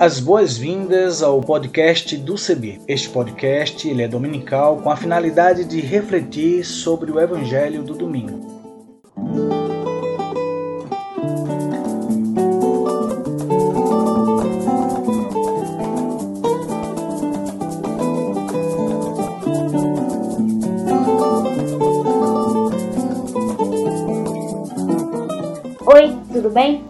As boas-vindas ao podcast do CB. Este podcast ele é dominical com a finalidade de refletir sobre o Evangelho do domingo. Oi, tudo bem?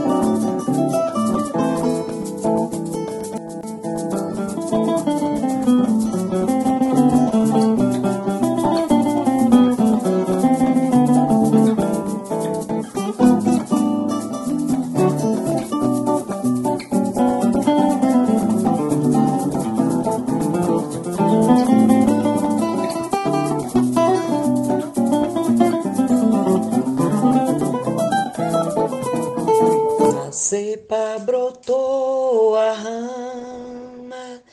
Cepa brotou a rama,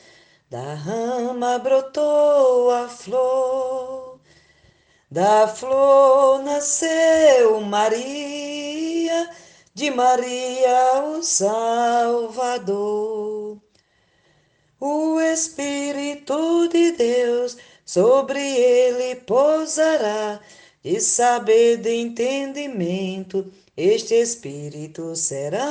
da rama brotou a flor, da flor nasceu Maria, de Maria o Salvador. O Espírito de Deus sobre ele pousará, de saber, de entendimento este Espírito será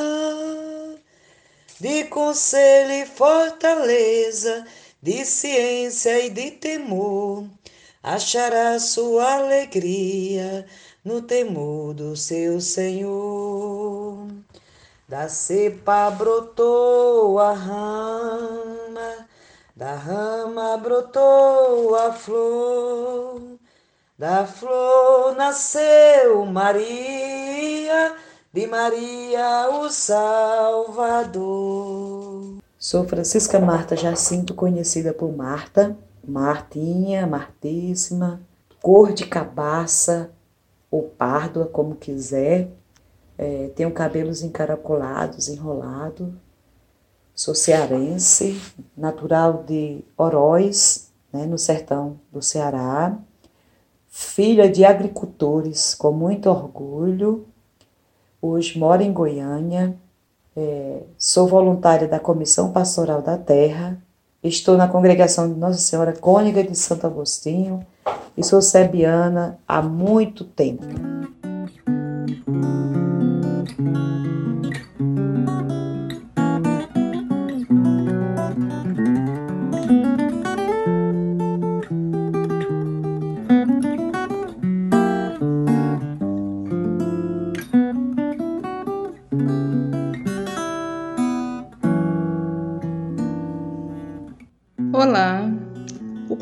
de conselho e fortaleza, de ciência e de temor. Achará sua alegria no temor do seu Senhor. Da cepa brotou a rama, da rama brotou a flor da flor nasceu Maria, de Maria o Salvador. Sou Francisca Marta Jacinto, conhecida por Marta, Martinha, Martíssima, cor de cabaça ou párdua, como quiser. É, tenho cabelos encaracolados, enrolado. Sou cearense, natural de Oroz, né, no sertão do Ceará filha de agricultores com muito orgulho. Hoje moro em Goiânia, é, sou voluntária da Comissão Pastoral da Terra, estou na congregação de Nossa Senhora Cônica de Santo Agostinho e sou sebiana há muito tempo.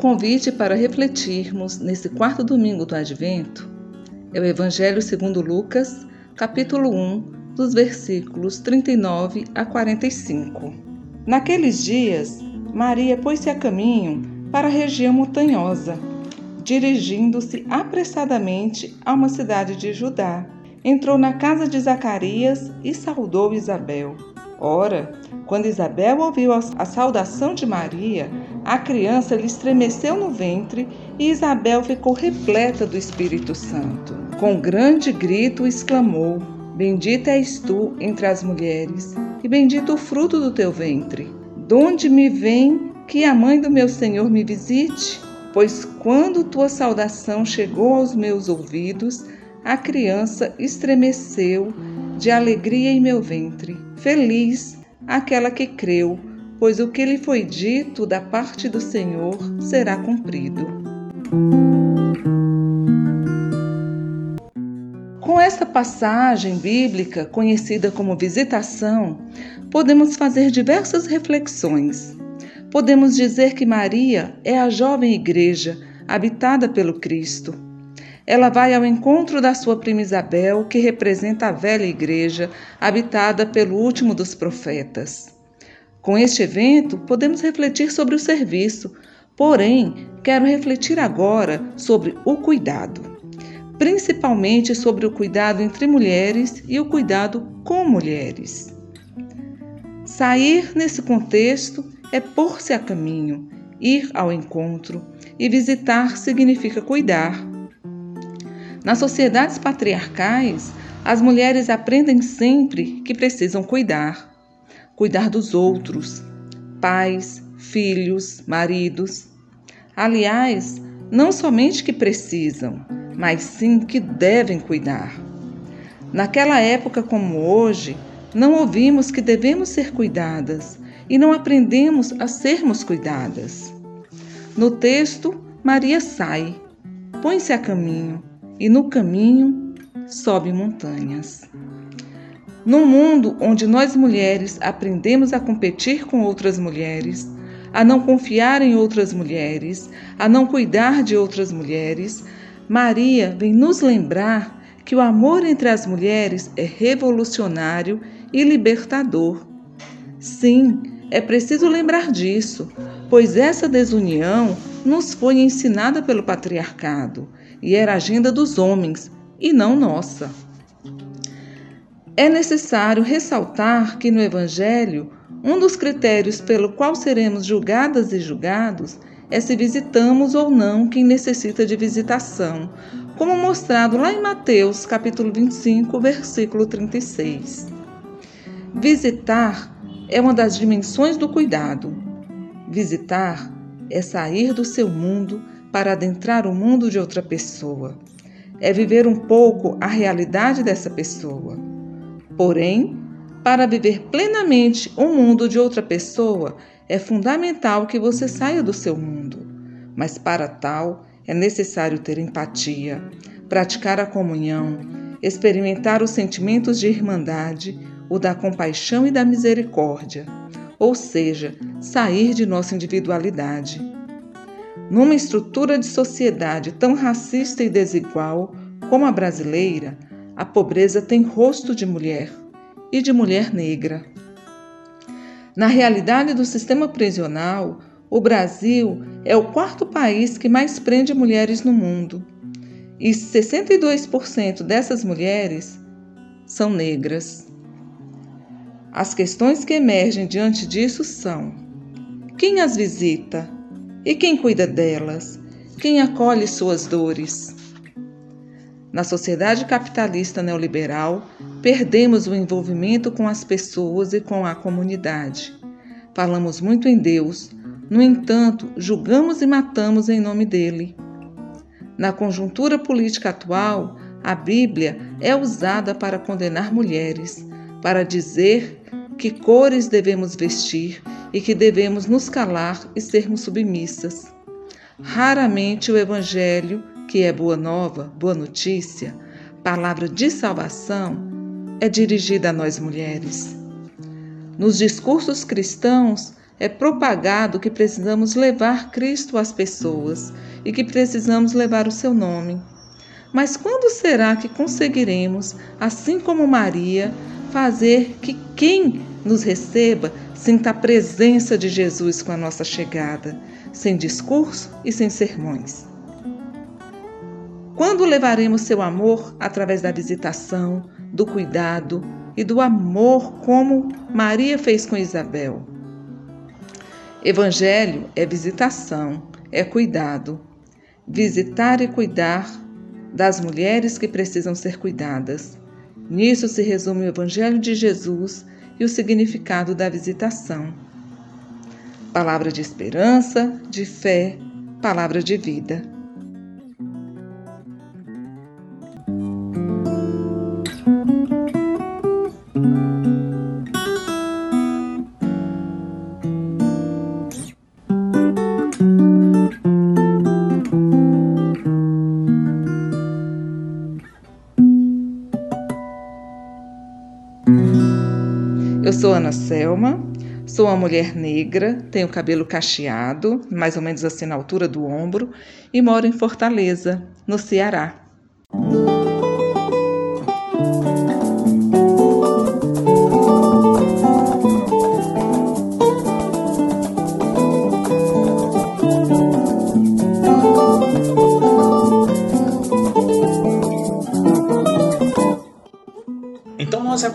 Convite para refletirmos nesse quarto domingo do Advento é o Evangelho segundo Lucas, capítulo 1, dos versículos 39 a 45. Naqueles dias, Maria pôs-se a caminho para a região montanhosa, dirigindo-se apressadamente a uma cidade de Judá. Entrou na casa de Zacarias e saudou Isabel. Ora, quando Isabel ouviu a saudação de Maria, a criança lhe estremeceu no ventre e Isabel ficou repleta do Espírito Santo. Com grande grito exclamou: Bendita és tu entre as mulheres, e bendito o fruto do teu ventre. Donde me vem que a mãe do meu Senhor me visite? Pois quando tua saudação chegou aos meus ouvidos, a criança estremeceu de alegria em meu ventre. Feliz aquela que creu, pois o que lhe foi dito da parte do Senhor será cumprido. Com esta passagem bíblica, conhecida como visitação, podemos fazer diversas reflexões. Podemos dizer que Maria é a jovem igreja habitada pelo Cristo. Ela vai ao encontro da sua prima Isabel, que representa a velha igreja habitada pelo último dos profetas. Com este evento, podemos refletir sobre o serviço, porém, quero refletir agora sobre o cuidado principalmente sobre o cuidado entre mulheres e o cuidado com mulheres. Sair nesse contexto é pôr-se a caminho, ir ao encontro, e visitar significa cuidar. Nas sociedades patriarcais, as mulheres aprendem sempre que precisam cuidar, cuidar dos outros, pais, filhos, maridos. Aliás, não somente que precisam, mas sim que devem cuidar. Naquela época como hoje, não ouvimos que devemos ser cuidadas e não aprendemos a sermos cuidadas. No texto, Maria sai, põe-se a caminho e no caminho sobe montanhas. Num mundo onde nós mulheres aprendemos a competir com outras mulheres, a não confiar em outras mulheres, a não cuidar de outras mulheres, Maria vem nos lembrar que o amor entre as mulheres é revolucionário e libertador. Sim, é preciso lembrar disso, pois essa desunião nos foi ensinada pelo patriarcado e era agenda dos homens e não nossa. É necessário ressaltar que no Evangelho, um dos critérios pelo qual seremos julgadas e julgados é se visitamos ou não quem necessita de visitação, como mostrado lá em Mateus, capítulo 25, versículo 36. Visitar é uma das dimensões do cuidado. Visitar é sair do seu mundo para adentrar o mundo de outra pessoa. É viver um pouco a realidade dessa pessoa. Porém, para viver plenamente o mundo de outra pessoa, é fundamental que você saia do seu mundo, mas para tal é necessário ter empatia, praticar a comunhão, experimentar os sentimentos de irmandade, o da compaixão e da misericórdia, ou seja, sair de nossa individualidade. Numa estrutura de sociedade tão racista e desigual como a brasileira, a pobreza tem rosto de mulher e de mulher negra. Na realidade do sistema prisional, o Brasil é o quarto país que mais prende mulheres no mundo. E 62% dessas mulheres são negras. As questões que emergem diante disso são: quem as visita e quem cuida delas? Quem acolhe suas dores? Na sociedade capitalista neoliberal, perdemos o envolvimento com as pessoas e com a comunidade. Falamos muito em Deus, no entanto, julgamos e matamos em nome dele. Na conjuntura política atual, a Bíblia é usada para condenar mulheres, para dizer que cores devemos vestir e que devemos nos calar e sermos submissas. Raramente o Evangelho que é boa nova, boa notícia, palavra de salvação, é dirigida a nós mulheres. Nos discursos cristãos é propagado que precisamos levar Cristo às pessoas e que precisamos levar o seu nome. Mas quando será que conseguiremos, assim como Maria, fazer que quem nos receba sinta a presença de Jesus com a nossa chegada, sem discurso e sem sermões? Quando levaremos seu amor através da visitação, do cuidado e do amor, como Maria fez com Isabel? Evangelho é visitação, é cuidado. Visitar e cuidar das mulheres que precisam ser cuidadas. Nisso se resume o Evangelho de Jesus e o significado da visitação. Palavra de esperança, de fé, palavra de vida. Ana Selma, sou uma mulher negra, tenho cabelo cacheado, mais ou menos assim na altura do ombro, e moro em Fortaleza, no Ceará.